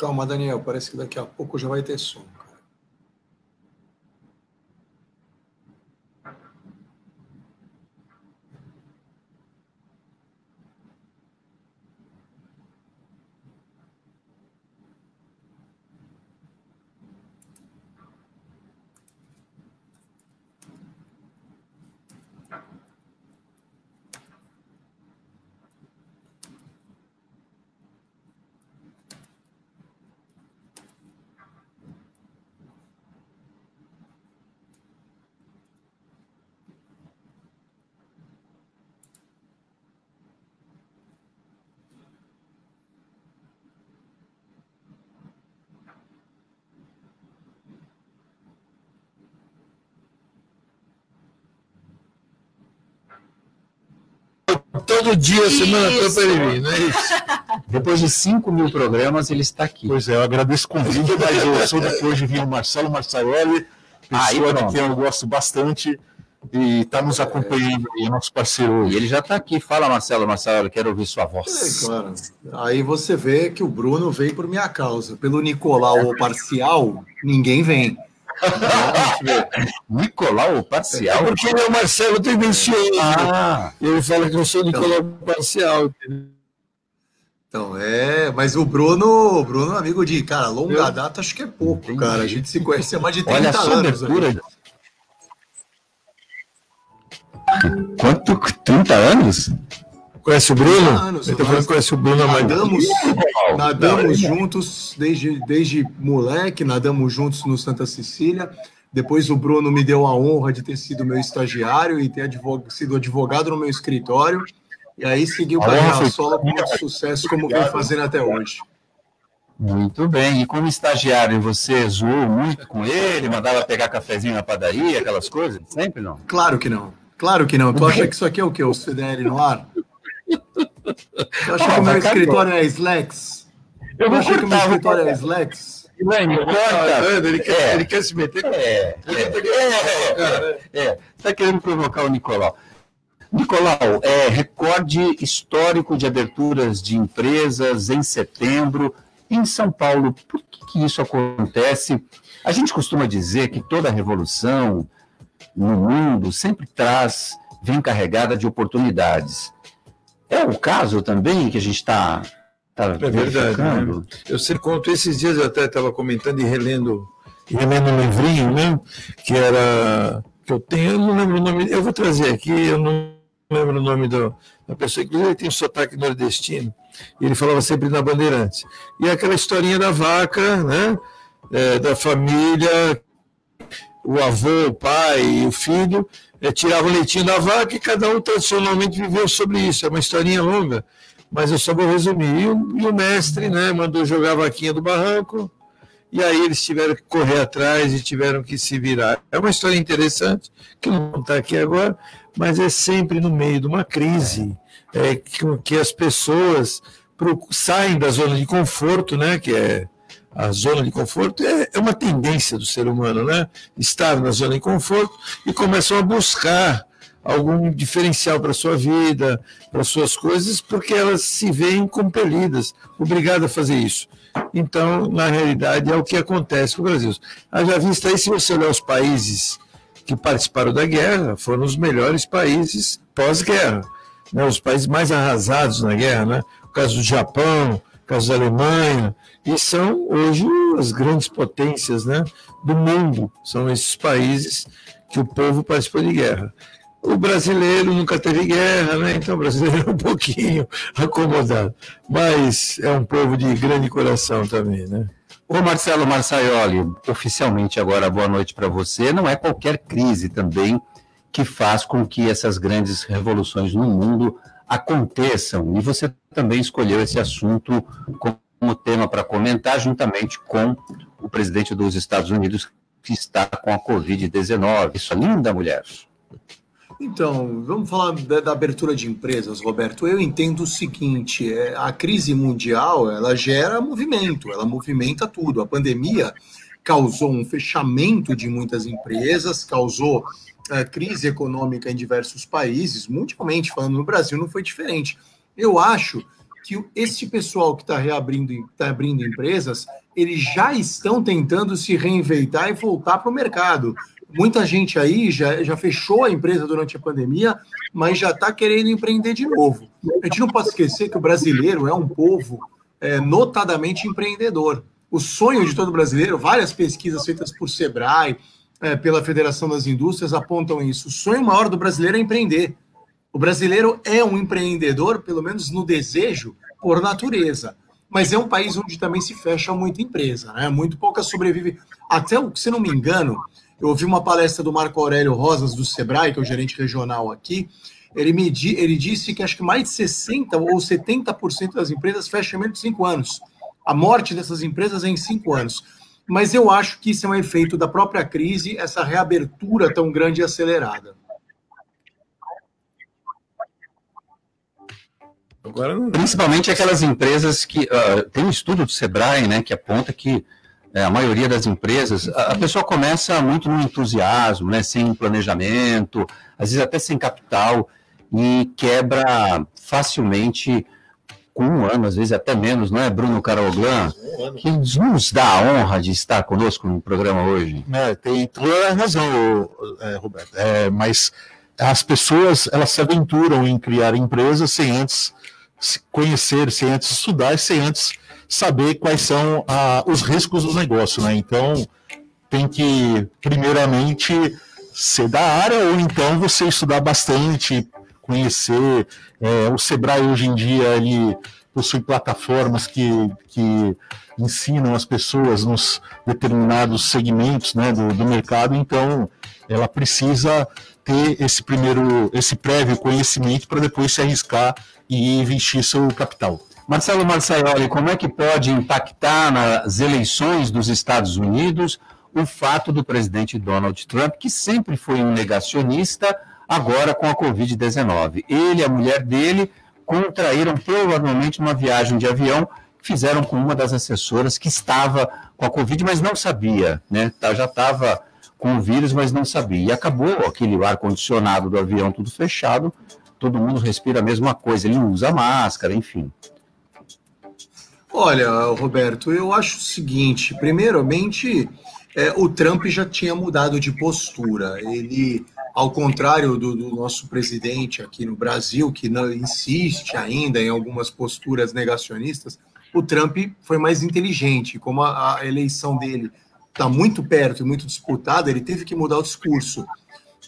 Calma, Daniel, parece que daqui a pouco já vai ter som. Todo dia, a semana toda para ele vir, não é isso? Depois de 5 mil programas, ele está aqui. Pois é, eu agradeço o convite, mas eu sou depois de vir o Marcelo Marçaioli, pessoa de quem eu gosto bastante e está nos acompanhando aí, nosso parceiro hoje. E ele já está aqui. Fala, Marcelo, Marcelo, quero ouvir sua voz. É, claro. Aí você vê que o Bruno veio por minha causa. Pelo Nicolau ou parcial, ninguém vem. Nicolau parcial? É porque ele é o Marcelo tendencioso. Ah. Ele fala que eu sou Nicolau então, parcial. Então, é, mas o Bruno, o Bruno, amigo de, cara, longa eu... data, acho que é pouco, Entendi. cara. A gente se conhece há mais de 30 Olha anos. Quanto? 30 anos? Conhece o Bruno? Anos, falando que conhece o Bruno Nadamos, nadamos juntos desde, desde moleque, nadamos juntos no Santa Cecília. Depois o Bruno me deu a honra de ter sido meu estagiário e ter sido advogado no meu escritório. E aí seguiu carreira solo com muito sucesso, como vem fazendo até hoje. Muito bem. E como estagiário, você zoou muito com ele, mandava pegar cafezinho na padaria, aquelas coisas? Sempre não? Claro que não. Claro que não. Tu acha que isso aqui é o quê? O CDL no ar? Tu acha que o meu escritório é Slacks? Eu vou acha que o meu escritório é Slacks? Ele quer, é. ele quer se meter. É, é, é, Está querendo provocar o Nicolau. Nicolau, é, recorde histórico de aberturas de empresas em setembro em São Paulo. Por que, que isso acontece? A gente costuma dizer que toda revolução no mundo sempre traz, vem carregada de oportunidades. É o caso também que a gente está tá é verdade. Né? Eu sempre conto, esses dias eu até estava comentando e relendo, relendo um livrinho, né? Que era. que eu tenho, eu não lembro o nome, eu vou trazer aqui, eu não lembro o nome do, da pessoa, inclusive ele tem um sotaque nordestino, e ele falava sempre na Bandeirantes. E aquela historinha da vaca, né? É, da família, o avô, o pai e o filho é, tirava o leitinho da vaca e cada um tradicionalmente viveu sobre isso. É uma historinha longa, mas eu só vou resumir. E o, e o mestre né, mandou jogar a vaquinha do barranco, e aí eles tiveram que correr atrás e tiveram que se virar. É uma história interessante, que não está aqui agora, mas é sempre no meio de uma crise é, que, que as pessoas saem da zona de conforto, né, que é a zona de conforto é, é, uma tendência do ser humano, né? Estar na zona de conforto e começam a buscar algum diferencial para a sua vida, para suas coisas, porque elas se veem compelidas, obrigadas a fazer isso. Então, na realidade, é o que acontece com o Brasil. Haja vista aí, se você olhar os países que participaram da guerra, foram os melhores países pós-guerra. Né? Os países mais arrasados na guerra, né? O caso do Japão, o caso da Alemanha, e são hoje as grandes potências né, do mundo. São esses países que o povo participou de guerra. O brasileiro nunca teve guerra, né? então o brasileiro é um pouquinho acomodado, mas é um povo de grande coração também. Né? Ô Marcelo Marçaioli, oficialmente agora boa noite para você. Não é qualquer crise também que faz com que essas grandes revoluções no mundo aconteçam. E você também escolheu esse assunto como como tema para comentar, juntamente com o presidente dos Estados Unidos, que está com a Covid-19. Isso, linda mulher. Então, vamos falar da, da, abertura de empresas, Roberto. Eu entendo o seguinte: é, a crise mundial ela gera movimento, ela movimenta tudo. A pandemia causou um fechamento de muitas empresas, causou é, crise econômica em diversos países, mundialmente falando, no Brasil não foi diferente. Eu acho que esse pessoal que está reabrindo, está abrindo empresas, eles já estão tentando se reinventar e voltar para o mercado. Muita gente aí já, já fechou a empresa durante a pandemia, mas já está querendo empreender de novo. A gente não pode esquecer que o brasileiro é um povo é, notadamente empreendedor. O sonho de todo brasileiro, várias pesquisas feitas por Sebrae, é, pela Federação das Indústrias apontam isso. O sonho maior do brasileiro é empreender. O brasileiro é um empreendedor, pelo menos no desejo, por natureza. Mas é um país onde também se fecha muita empresa, né? Muito pouca sobrevive. Até, se não me engano, eu ouvi uma palestra do Marco Aurélio Rosas, do Sebrae, que é o gerente regional aqui. Ele, me, ele disse que acho que mais de 60% ou 70% das empresas fecham em menos de cinco anos. A morte dessas empresas é em cinco anos. Mas eu acho que isso é um efeito da própria crise, essa reabertura tão grande e acelerada. Agora, principalmente aquelas empresas que uh, tem um estudo do Sebrae, né, que aponta que é, a maioria das empresas, a, a, pessoa começa muito no entusiasmo, né, sem planejamento, às vezes até sem capital e quebra facilmente com um ano, às vezes até menos, não é, Bruno Caroglan? Um que nos dá a honra de estar conosco no programa hoje. É, tem toda a razão, é, Roberto. É, mas as pessoas elas se aventuram em criar empresas sem antes conhecer, sem antes estudar, sem antes saber quais são ah, os riscos do negócio, né? Então tem que primeiramente ser da área ou então você estudar bastante, conhecer. É, o Sebrae hoje em dia ele possui plataformas que, que ensinam as pessoas nos determinados segmentos né, do, do mercado, então ela precisa ter esse primeiro, esse prévio conhecimento para depois se arriscar e investir seu capital. Marcelo Marçaioli, como é que pode impactar nas eleições dos Estados Unidos o fato do presidente Donald Trump, que sempre foi um negacionista, agora com a Covid-19? Ele e a mulher dele contraíram provavelmente uma viagem de avião fizeram com uma das assessoras que estava com a Covid, mas não sabia, né? Tá, já estava com o vírus, mas não sabia. E acabou aquele ar-condicionado do avião tudo fechado, todo mundo respira a mesma coisa, ele usa máscara, enfim. Olha, Roberto, eu acho o seguinte: primeiramente, é, o Trump já tinha mudado de postura. Ele, ao contrário do, do, nosso presidente aqui no Brasil, que não insiste ainda em algumas posturas negacionistas, o Trump foi mais inteligente. Como a, a eleição dele está muito perto e muito disputada, ele teve que mudar o discurso.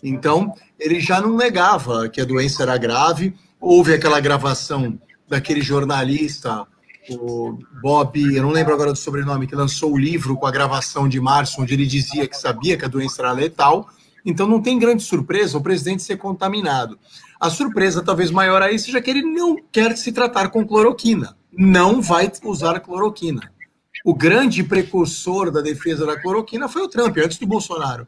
Então, ele já não negava que a doença era grave. Houve aquela gravação daquele jornalista, o Bob, eu não lembro agora do sobrenome, que lançou o livro com a gravação de março, onde ele dizia que sabia que a doença era letal. Então, não tem grande surpresa o presidente ser contaminado. A surpresa, talvez maior aí, seja que ele não quer se tratar com cloroquina. Não vai usar cloroquina. O grande precursor da defesa da cloroquina foi o Trump, antes do Bolsonaro.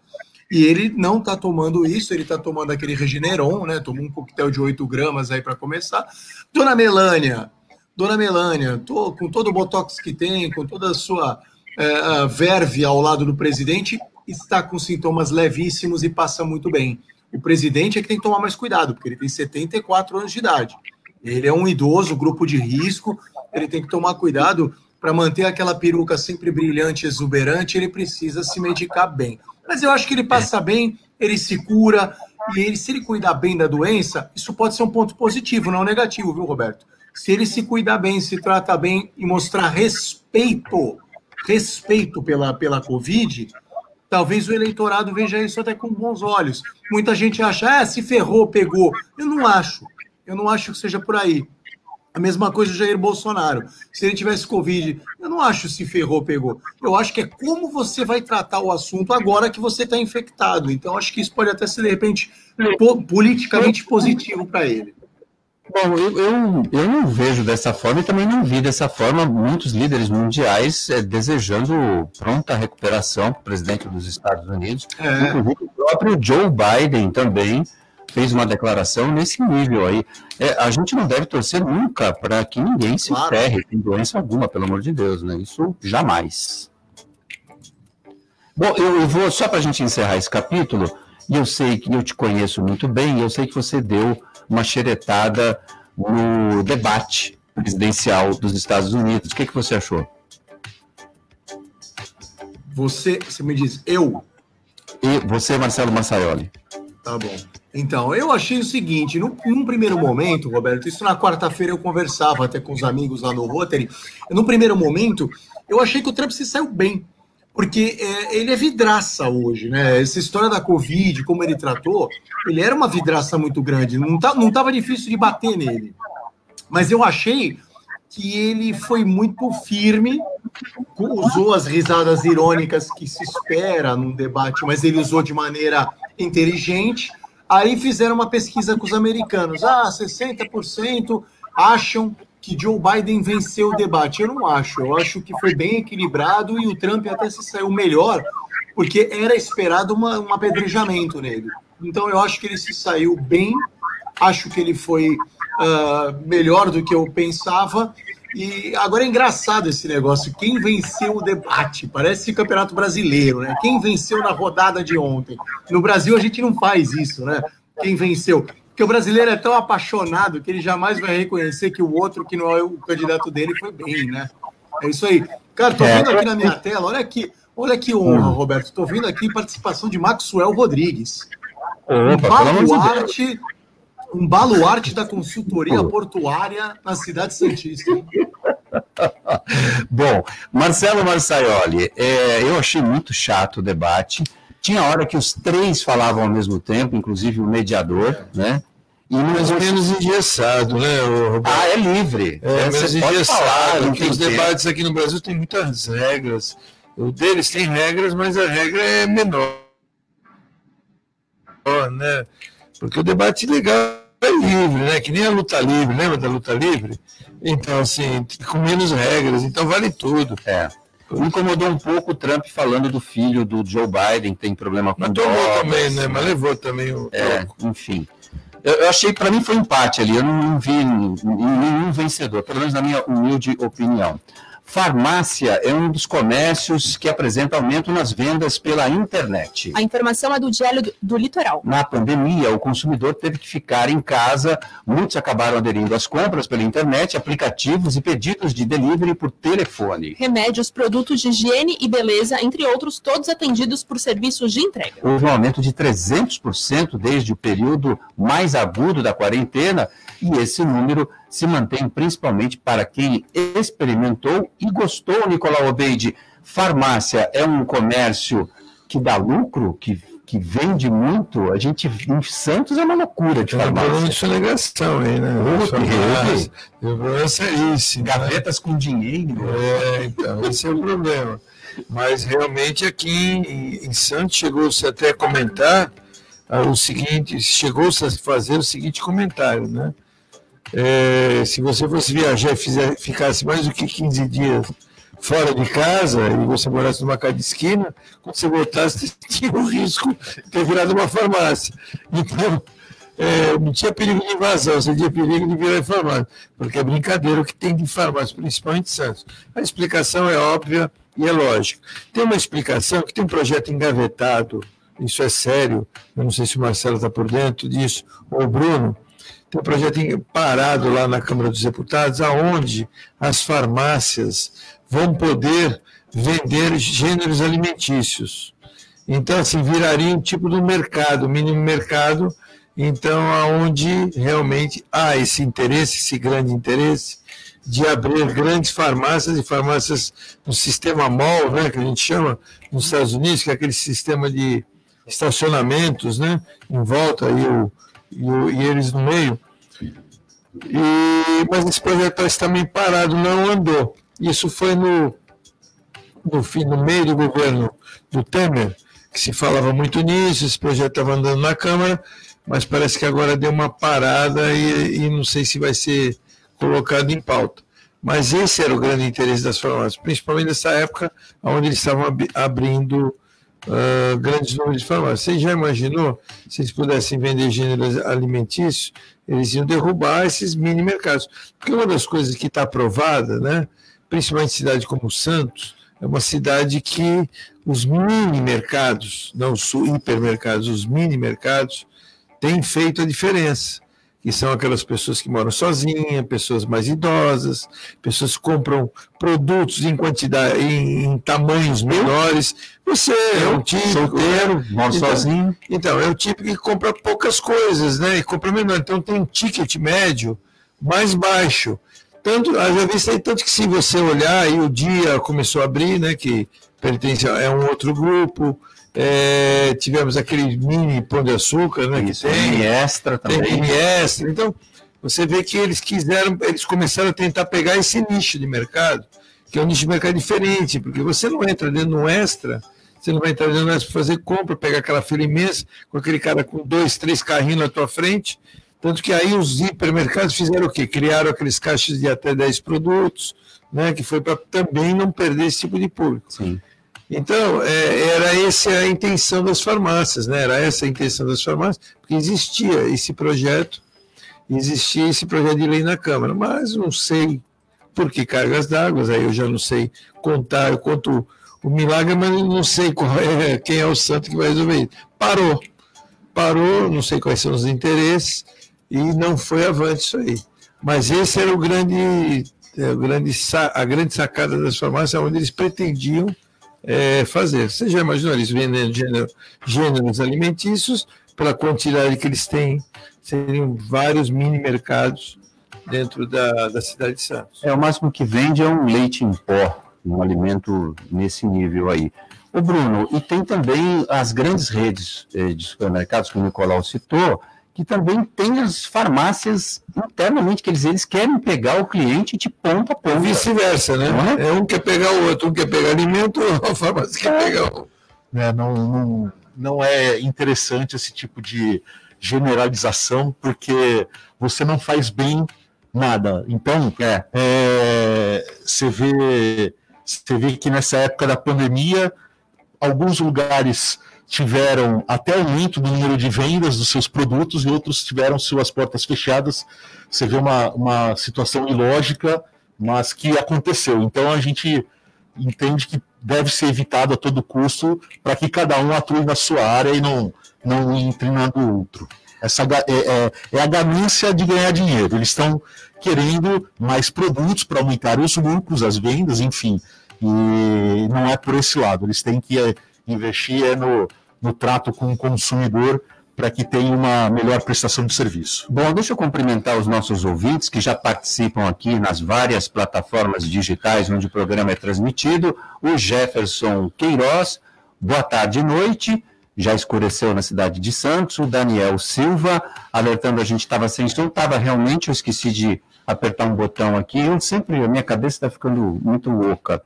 E ele não está tomando isso, ele está tomando aquele Regeneron, né? Tomou um coquetel de 8 gramas aí para começar. Dona Melânia, Dona Melânia, tô, com todo o botox que tem, com toda a sua é, verve ao lado do presidente, está com sintomas levíssimos e passa muito bem. O presidente é que tem que tomar mais cuidado, porque ele tem 74 anos de idade. Ele é um idoso, grupo de risco, ele tem que tomar cuidado para manter aquela peruca sempre brilhante, exuberante, ele precisa se medicar bem. Mas eu acho que ele passa bem, ele se cura, e ele, se ele cuidar bem da doença, isso pode ser um ponto positivo, não negativo, viu, Roberto? Se ele se cuidar bem, se trata bem e mostrar respeito, respeito pela, pela Covid, talvez o eleitorado veja isso até com bons olhos. Muita gente acha, ah, se ferrou, pegou. Eu não acho. Eu não acho que seja por aí. A mesma coisa o Jair Bolsonaro. Se ele tivesse Covid, eu não acho se ferrou, pegou. Eu acho que é como você vai tratar o assunto agora que você está infectado. Então, acho que isso pode até ser, de repente, politicamente positivo para ele. Bom, eu, eu, eu, não vejo dessa forma e também não vi dessa forma muitos líderes mundiais é, desejando pronta recuperação para o presidente dos Estados Unidos. É. Inclusive o próprio Joe Biden também fez uma declaração nesse nível aí. É, a gente não deve torcer nunca para que ninguém se claro. ferre, tem doença alguma, pelo amor de Deus, né? Isso jamais. Bom, eu, eu vou, só para a gente encerrar esse capítulo, e eu sei que eu te conheço muito bem, eu sei que você deu uma xeretada no debate presidencial dos Estados Unidos. O que, que você achou? Você, você me diz, eu? E você, Marcelo Massaioli. Tá bom. Então, eu achei o seguinte, num, num primeiro momento, Roberto, isso na quarta-feira eu conversava até com os amigos lá no Rotary, num primeiro momento, eu achei que o Trump se saiu bem, porque é, ele é vidraça hoje, né? Essa história da Covid, como ele tratou, ele era uma vidraça muito grande, não, tá, não tava difícil de bater nele. Mas eu achei que ele foi muito firme, usou as risadas irônicas que se espera num debate, mas ele usou de maneira inteligente. Aí fizeram uma pesquisa com os americanos. Ah, 60% acham que Joe Biden venceu o debate. Eu não acho. Eu acho que foi bem equilibrado e o Trump até se saiu melhor, porque era esperado uma, um apedrejamento nele. Então eu acho que ele se saiu bem. Acho que ele foi uh, melhor do que eu pensava. E agora é engraçado esse negócio. Quem venceu o debate? Parece campeonato brasileiro, né? Quem venceu na rodada de ontem? No Brasil a gente não faz isso, né? Quem venceu? Porque o brasileiro é tão apaixonado que ele jamais vai reconhecer que o outro, que não é o candidato dele, foi bem, né? É isso aí. Cara, tô vendo aqui na minha tela, olha aqui, olha que honra, Roberto. Tô vendo aqui participação de Maxwell Rodrigues. Opa, um baluarte um baluarte da consultoria portuária na cidade santista. Bom, Marcelo Marçaioli, é, eu achei muito chato o debate. Tinha hora que os três falavam ao mesmo tempo, inclusive o mediador, né? E mais ou menos engessado, né? Ah, é livre. É, é menos engessado, porque os debates aqui no Brasil têm muitas regras. O deles tem regras, mas a regra é menor, né? Porque o debate legal é livre, né? Que nem a luta livre, lembra da luta livre? Então, assim, com menos regras, então vale tudo. É. Me incomodou um pouco o Trump falando do filho do Joe Biden, que tem problema com Mas tomou também, né? Mas levou também o. É, enfim. Eu, eu achei, para mim, foi empate ali. Eu não, não vi nenhum vencedor, pelo menos na minha humilde opinião. Farmácia é um dos comércios que apresenta aumento nas vendas pela internet. A informação é do Diário do Litoral. Na pandemia, o consumidor teve que ficar em casa. Muitos acabaram aderindo às compras pela internet, aplicativos e pedidos de delivery por telefone. Remédios, produtos de higiene e beleza, entre outros, todos atendidos por serviços de entrega. Houve um aumento de 300% desde o período mais agudo da quarentena e esse número se mantém principalmente para quem experimentou e gostou, Nicolau Obeide. Farmácia é um comércio que dá lucro, que, que vende muito. A gente em Santos é uma loucura de farmácia. Tem de sonegação aí, né? O problema é seríssimo. Gavetas né? com dinheiro. É, então, esse é o problema. Mas realmente aqui em, em Santos chegou-se até a comentar ah, o seguinte, chegou-se a fazer o seguinte comentário, né? É, se você fosse viajar e fizer, ficasse mais do que 15 dias fora de casa e você morasse numa casa de esquina, quando você voltasse, tinha o risco de ter virado uma farmácia. Então, é, não tinha perigo de invasão, você tinha perigo de virar farmácia, porque é brincadeira o que tem de farmácia, principalmente em Santos. A explicação é óbvia e é lógica. Tem uma explicação que tem um projeto engavetado, isso é sério, eu não sei se o Marcelo está por dentro disso, ou o Bruno, um projeto parado lá na Câmara dos Deputados, aonde as farmácias vão poder vender gêneros alimentícios. Então, assim, viraria um tipo de mercado, mínimo mercado, então, aonde realmente há esse interesse, esse grande interesse, de abrir grandes farmácias e farmácias no sistema MOL, né, que a gente chama nos Estados Unidos, que é aquele sistema de estacionamentos, né, em volta aí o, e, e eles no meio. E, mas esse projeto está também parado, não andou. Isso foi no, no, fim, no meio do governo do Temer, que se falava muito nisso, esse projeto estava andando na Câmara, mas parece que agora deu uma parada e, e não sei se vai ser colocado em pauta. Mas esse era o grande interesse das farmácias, principalmente nessa época onde eles estavam abrindo uh, grandes números de farmácias. Você já imaginou se eles pudessem vender gêneros alimentícios? Eles iam derrubar esses mini mercados. Porque uma das coisas que está aprovada, né, principalmente em cidade como Santos, é uma cidade que os mini mercados, não os hipermercados, os mini mercados, têm feito a diferença. Que são aquelas pessoas que moram sozinhas, pessoas mais idosas, pessoas que compram produtos em quantidade, em, em tamanhos menores. Você é um tipo solteiro, mora então, sozinho. Então, é o tipo que compra poucas coisas, né? E compra menor. Então tem um ticket médio mais baixo. Tanto, eu já vi isso aí, tanto que se você olhar, aí o dia começou a abrir, né? Que pertence a é um outro grupo. É, tivemos aquele mini pão de açúcar, né? Isso, que tem, extra também. Tem extra. Então, você vê que eles quiseram, eles começaram a tentar pegar esse nicho de mercado, que é um nicho de mercado diferente, porque você não entra dentro do extra, você não vai entrar dentro do extra para fazer compra, pegar aquela fila imensa, com aquele cara com dois, três carrinhos na tua frente. Tanto que aí os hipermercados fizeram o quê? Criaram aqueles caixas de até 10 produtos, né? Que foi para também não perder esse tipo de público. Sim. Então, é, era essa a intenção das farmácias, né? Era essa a intenção das farmácias, porque existia esse projeto, existia esse projeto de lei na Câmara, mas não sei por que cargas d'água, aí eu já não sei contar, eu conto o milagre, mas não sei é, quem é o santo que vai resolver isso. Parou, parou, não sei quais são os interesses, e não foi avante isso aí. Mas esse era o grande, é, a grande sacada das farmácias, onde eles pretendiam é, fazer. Você já imaginou eles vendendo gênero, gêneros alimentícios pela quantidade que eles têm? Seriam vários mini mercados dentro da, da cidade de Santos. É, o máximo que vende é um leite em pó, um alimento nesse nível aí. O Bruno, e tem também as grandes redes eh, de supermercados que o Nicolau citou, que também tem as farmácias internamente, que eles, eles querem pegar o cliente de ponta a ponta. Vice-versa, né? É? é? um quer pegar o outro, um quer pegar alimento, a farmácia quer é. pegar o. É, não, não, não é interessante esse tipo de generalização, porque você não faz bem nada. Então, é, é, você, vê, você vê que nessa época da pandemia, alguns lugares tiveram até aumento do número de vendas dos seus produtos e outros tiveram suas portas fechadas. Você vê uma, uma situação ilógica, mas que aconteceu. Então a gente entende que deve ser evitado a todo custo para que cada um atue na sua área e não, não entre na do outro. Essa é, é, é a ganância de ganhar dinheiro. Eles estão querendo mais produtos para aumentar os lucros, as vendas, enfim. E não é por esse lado. Eles têm que é, investir é no, no trato com o consumidor para que tenha uma melhor prestação de serviço. Bom, deixa eu cumprimentar os nossos ouvintes que já participam aqui nas várias plataformas digitais onde o programa é transmitido. O Jefferson Queiroz, boa tarde e noite. Já escureceu na cidade de Santos. O Daniel Silva, alertando a gente estava sem som, estava realmente, eu esqueci de apertar um botão aqui. Eu sempre, a minha cabeça está ficando muito louca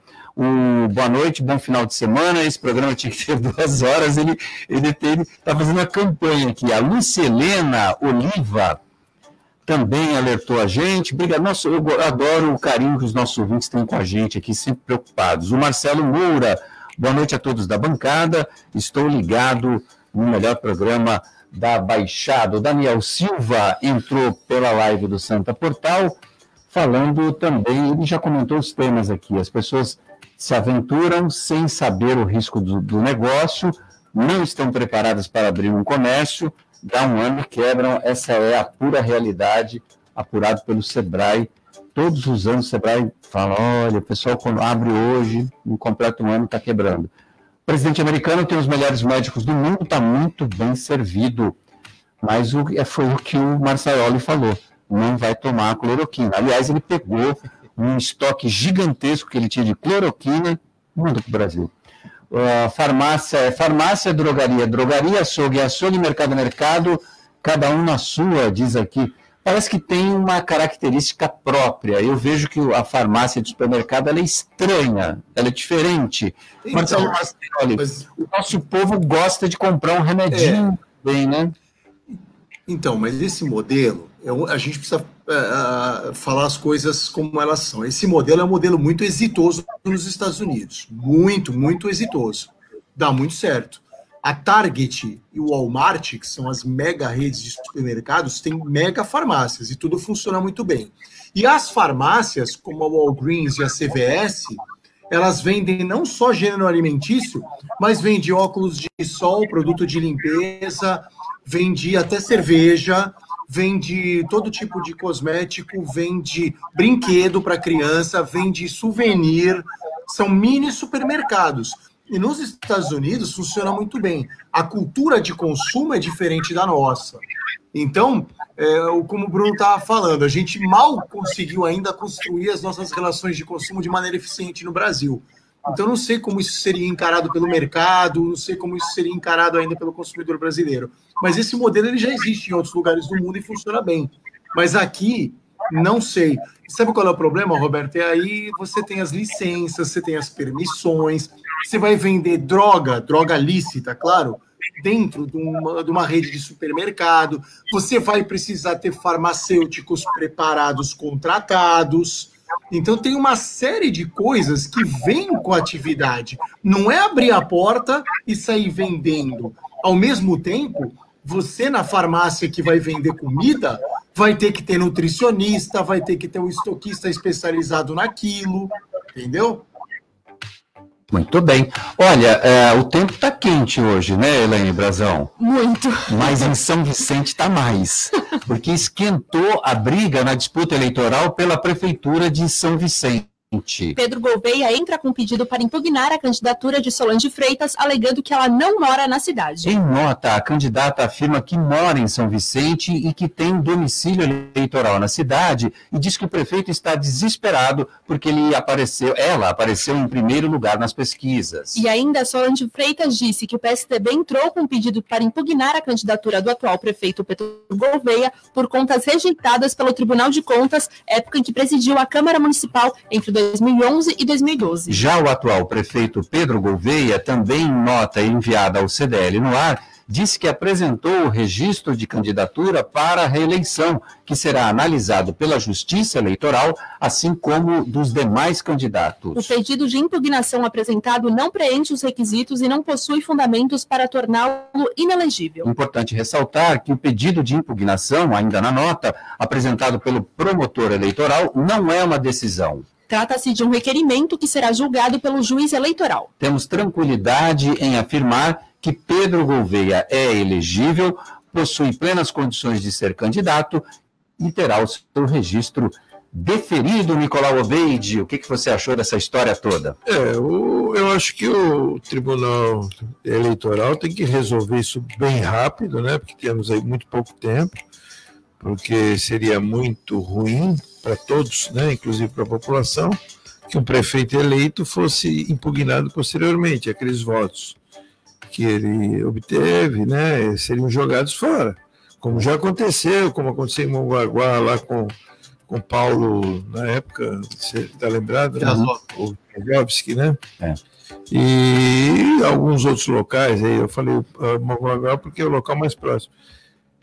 boa noite, bom final de semana. Esse programa tinha que ter duas horas. Ele ele está fazendo uma campanha aqui. A Lucelena Oliva também alertou a gente. Obrigado. Nossa, eu adoro o carinho que os nossos ouvintes têm com a gente aqui, sempre preocupados. O Marcelo Moura, boa noite a todos da bancada. Estou ligado no melhor programa da Baixada. O Daniel Silva entrou pela live do Santa Portal, falando também, ele já comentou os temas aqui, as pessoas se aventuram sem saber o risco do, do negócio, não estão preparadas para abrir um comércio, dá um ano e quebram. Essa é a pura realidade apurado pelo Sebrae. Todos os anos o Sebrae fala: olha, o pessoal quando abre hoje, no completo um ano está quebrando. O presidente americano tem os melhores médicos do mundo, está muito bem servido. Mas o, é, foi o que o Marçaioli falou: não vai tomar a cloroquina. Aliás, ele pegou um estoque gigantesco que ele tinha de cloroquina, mandou para o Brasil. Uh, farmácia, farmácia, drogaria, drogaria, açougue, açougue, mercado, mercado, cada um na sua, diz aqui. Parece que tem uma característica própria. Eu vejo que a farmácia de supermercado é estranha, ela é diferente. Então, Marcelo mas... o nosso povo gosta de comprar um remedinho é. bem, né? Então, mas esse modelo, a gente precisa é, falar as coisas como elas são. Esse modelo é um modelo muito exitoso nos Estados Unidos. Muito, muito exitoso. Dá muito certo. A Target e o Walmart, que são as mega redes de supermercados, têm mega farmácias e tudo funciona muito bem. E as farmácias, como a Walgreens e a CVS, elas vendem não só gênero alimentício, mas vendem óculos de sol, produto de limpeza, vende até cerveja, vende todo tipo de cosmético, vende brinquedo para criança, vende souvenir, são mini supermercados. E nos Estados Unidos funciona muito bem. A cultura de consumo é diferente da nossa. Então, é, como o Bruno estava falando, a gente mal conseguiu ainda construir as nossas relações de consumo de maneira eficiente no Brasil. Então, não sei como isso seria encarado pelo mercado, não sei como isso seria encarado ainda pelo consumidor brasileiro. Mas esse modelo ele já existe em outros lugares do mundo e funciona bem. Mas aqui, não sei. Sabe qual é o problema, Roberto? É aí você tem as licenças, você tem as permissões, você vai vender droga, droga lícita, claro, dentro de uma, de uma rede de supermercado. Você vai precisar ter farmacêuticos preparados, contratados. Então tem uma série de coisas que vêm com a atividade. Não é abrir a porta e sair vendendo. Ao mesmo tempo, você na farmácia que vai vender comida vai ter que ter nutricionista, vai ter que ter um estoquista especializado naquilo, entendeu? Muito bem. Olha, é, o tempo está quente hoje, né, Elaine Brazão? Muito. Mas em São Vicente está mais, porque esquentou a briga na disputa eleitoral pela Prefeitura de São Vicente. Pedro Gouveia entra com pedido para impugnar a candidatura de Solange Freitas, alegando que ela não mora na cidade. Em nota, a candidata afirma que mora em São Vicente e que tem domicílio eleitoral na cidade e diz que o prefeito está desesperado porque ele apareceu, ela apareceu em primeiro lugar nas pesquisas. E ainda Solange Freitas disse que o PSDB entrou com pedido para impugnar a candidatura do atual prefeito Pedro Gouveia por contas rejeitadas pelo Tribunal de Contas, época em que presidiu a Câmara Municipal entre 2011 e 2012. Já o atual prefeito Pedro Gouveia, também em nota enviada ao CDL no ar, disse que apresentou o registro de candidatura para a reeleição, que será analisado pela Justiça Eleitoral, assim como dos demais candidatos. O pedido de impugnação apresentado não preenche os requisitos e não possui fundamentos para torná-lo inelegível. Importante ressaltar que o pedido de impugnação, ainda na nota, apresentado pelo promotor eleitoral, não é uma decisão. Trata-se de um requerimento que será julgado pelo juiz eleitoral. Temos tranquilidade em afirmar que Pedro Gouveia é elegível, possui plenas condições de ser candidato e terá o seu registro deferido, Nicolau Obeide. O que, que você achou dessa história toda? É, o, eu acho que o Tribunal Eleitoral tem que resolver isso bem rápido, né? Porque temos aí muito pouco tempo, porque seria muito ruim para todos, né, inclusive para a população, que um prefeito eleito fosse impugnado posteriormente, aqueles votos que ele obteve, né, seriam jogados fora, como já aconteceu, como aconteceu em Mongaguá lá com com Paulo na época, você está lembrado? Né? O Jovski, né? É. E alguns outros locais, aí eu falei Mongaguá porque é o local mais próximo.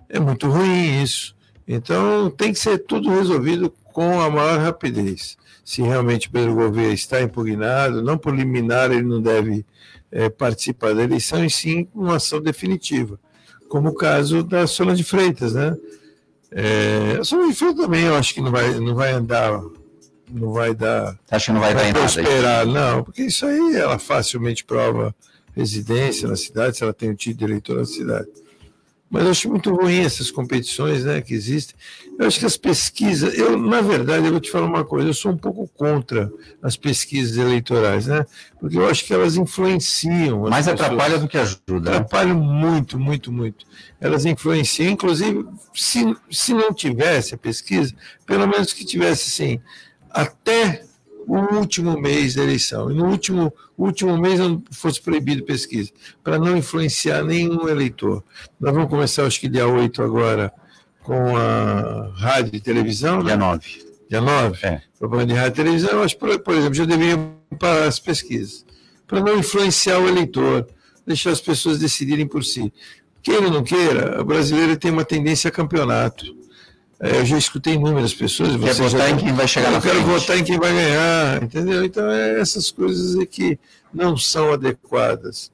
É muito ruim isso. Então tem que ser tudo resolvido com a maior rapidez. Se realmente Pedro Gouveia está impugnado, não por liminar, ele não deve é, participar da eleição, e sim uma ação definitiva, como o caso da Solange Freitas, né? É, a Solange Freitas também eu acho que não vai, não vai andar, não vai dar. Acho que não vai, vai dar prosperar, não, porque isso aí ela facilmente prova residência na cidade, se ela tem o título de eleitor na cidade. Mas eu acho muito ruim essas competições né, que existem. Eu acho que as pesquisas, eu, na verdade, eu vou te falar uma coisa, eu sou um pouco contra as pesquisas eleitorais, né? Porque eu acho que elas influenciam. Mais atrapalha do que ajuda. Né? Atrapalham muito, muito, muito. Elas influenciam, inclusive, se, se não tivesse a pesquisa, pelo menos que tivesse assim, até o último mês da eleição, e no último, último mês não fosse proibido pesquisa, para não influenciar nenhum eleitor. Nós vamos começar, acho que dia 8 agora, com a rádio e televisão. Dia né? 9. Dia 9? É. Propaganda de rádio e televisão, acho por, por exemplo, já deveriam parar as pesquisas, para não influenciar o eleitor, deixar as pessoas decidirem por si. Queira ou não queira, o brasileiro tem uma tendência a campeonato eu já escutei inúmeras pessoas. Quer votar já... em quem vai chegar Eu quero votar em quem vai ganhar, entendeu? Então, é essas coisas é que não são adequadas.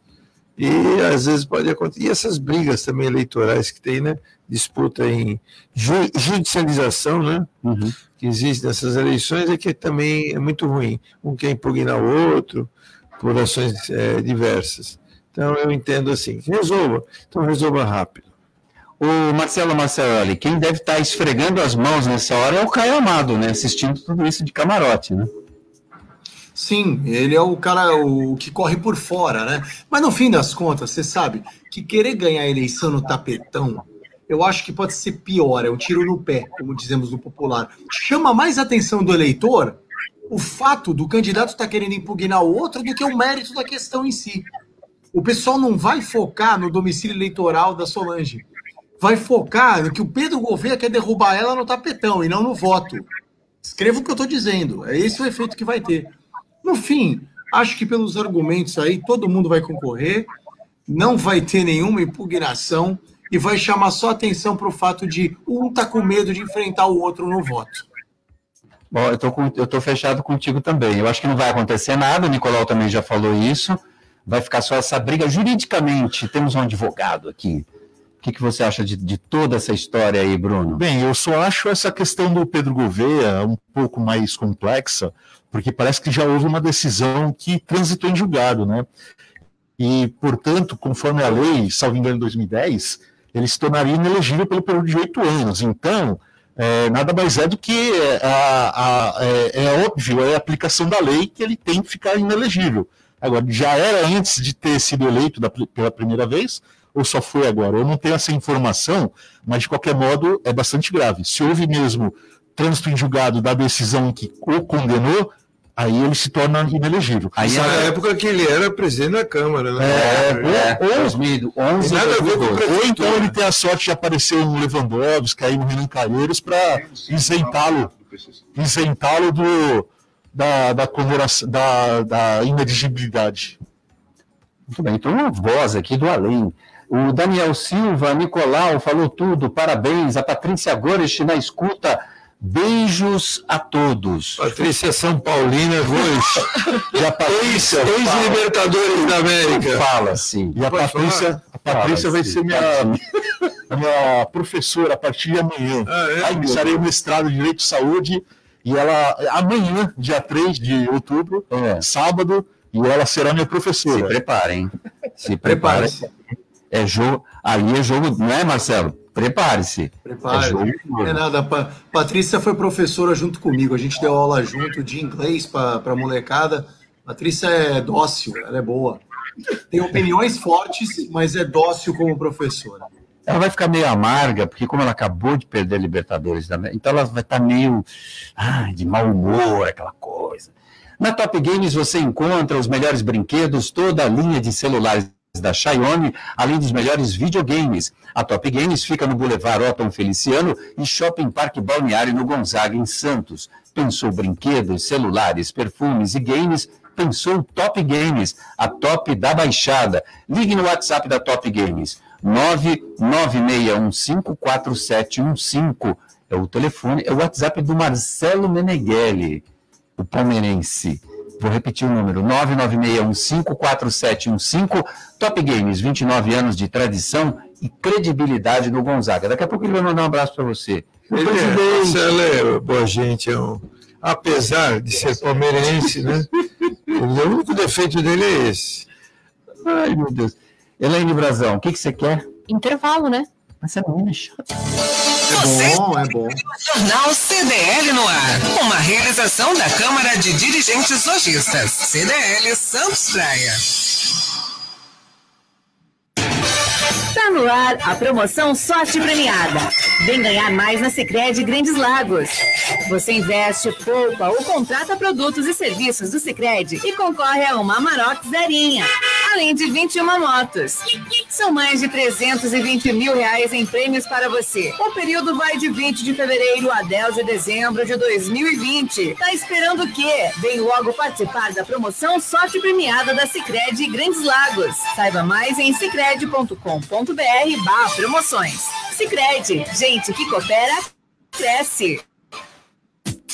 E às vezes pode acontecer. E essas brigas também eleitorais que tem, né? Disputa em judicialização, né? Uhum. Que existe nessas eleições, é que também é muito ruim. Um quer impugnar o outro por ações é, diversas. Então eu entendo assim, resolva. Então resolva rápido. O Marcelo Marcelli, quem deve estar tá esfregando as mãos nessa hora é o Caio Amado, né? Assistindo tudo isso de camarote, né? Sim, ele é o cara o que corre por fora, né? Mas no fim das contas, você sabe que querer ganhar a eleição no tapetão, eu acho que pode ser pior, é um tiro no pé, como dizemos no popular. Chama mais atenção do eleitor o fato do candidato estar tá querendo impugnar o outro do que o mérito da questão em si. O pessoal não vai focar no domicílio eleitoral da Solange vai focar que o Pedro Gouveia quer derrubar ela no tapetão e não no voto. Escreva o que eu estou dizendo. É esse o efeito que vai ter. No fim, acho que pelos argumentos aí, todo mundo vai concorrer, não vai ter nenhuma impugnação e vai chamar só atenção para o fato de um tá com medo de enfrentar o outro no voto. Bom, eu tô, tô fechado contigo também. Eu acho que não vai acontecer nada, o Nicolau também já falou isso. Vai ficar só essa briga juridicamente. Temos um advogado aqui o que, que você acha de, de, toda essa história aí, Bruno? Bem, eu só acho essa questão do Pedro Gouveia um pouco mais complexa, porque parece que já houve uma decisão que transitou em julgado, né? E, portanto, conforme a lei, salvo engano, em 2010, ele se tornaria inelegível pelo período de oito anos. Então, é, nada mais é do que a, a, é, é óbvio, é a aplicação da lei que ele tem que ficar inelegível. Agora, já era antes de ter sido eleito da, pela primeira vez, ou só foi agora? Eu não tenho essa informação, mas de qualquer modo é bastante grave. Se houve mesmo trânsito em julgado da decisão que o condenou, aí ele se torna inelegível. Aí na é... época que ele era presidente da Câmara, né? É, é, ou, 2011, nada a ver com ou então ele tem a sorte de aparecer um Lewandowski, aí um Renan Calheiros para isentá-lo isentá-lo do da, da, da, da ineligibilidade. Muito bem, então uma voz aqui do além. O Daniel Silva, Nicolau, falou tudo, parabéns. A Patrícia Goresch na escuta. Beijos a todos. Patrícia São Paulina Gomes. e a Patrícia. Ex-Libertadores da América. Fala, sim. E a Patrícia, a Patrícia Fala, vai sim. ser minha, minha professora a partir de amanhã. Ah, é, Aí iniciarei o mestrado em Direito de Saúde. E ela, amanhã, dia 3 de outubro, é. sábado, e ela será minha professora. Se preparem. Se preparem. É jogo, ali é jogo, não é, Marcelo? Prepare-se. Prepare. É, é nada, pa Patrícia foi professora junto comigo. A gente deu aula junto de inglês para a molecada. Patrícia é dócil, ela é boa. Tem opiniões fortes, mas é dócil como professora. Ela vai ficar meio amarga, porque como ela acabou de perder a Libertadores, então ela vai estar meio ah, de mau humor, aquela coisa. Na Top Games você encontra os melhores brinquedos, toda a linha de celulares da Xiaomi, além dos melhores videogames. A Top Games fica no Boulevard Otton Feliciano e Shopping Parque Balneário no Gonzaga, em Santos. Pensou brinquedos, celulares, perfumes e games? Pensou Top Games, a top da baixada. Ligue no WhatsApp da Top Games, 996154715. É o telefone, é o WhatsApp do Marcelo Meneghelli, o palmeirense. Vou repetir o número: 996154715. Top Games, 29 anos de tradição e credibilidade no Gonzaga. Daqui a pouco ele vai mandar um abraço para você. Ele é, Marcelo boa gente, é um, apesar de ser palmeirense, né? o único defeito dele é esse. Ai, meu Deus. Elaine Brazão, o que, que você quer? Intervalo, né? Mas é muito É bom, é bom. Jornal CDL no ar. Uma realização da Câmara de Dirigentes Lojistas. CDL Santos Praia. Está no ar a promoção Sorte Premiada. Vem ganhar mais na Sicredi Grandes Lagos. Você investe, poupa ou contrata produtos e serviços do Sicredi e concorre a uma Amarok Zerinha, além de 21 motos. São mais de 320 mil reais em prêmios para você. O período vai de 20 de fevereiro a 10 de dezembro de 2020. Tá esperando o quê? Vem logo participar da promoção Sorte Premiada da Sicredi Grandes Lagos. Saiba mais em barra promoções. Sicredi, gente que coopera, cresce.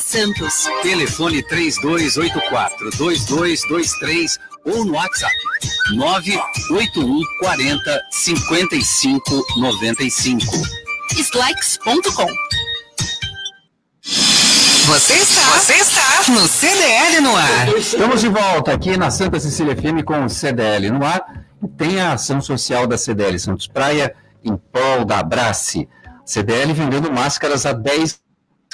Santos. Telefone 3284-2223 ou no WhatsApp 981 40 55 95. Slacks.com. Você está, você está no CDL no ar. Estamos de volta aqui na Santa Cecília FM com o CDL no ar. E tem a ação social da CDL Santos Praia em prol da Abrace. CDL vendendo máscaras a 10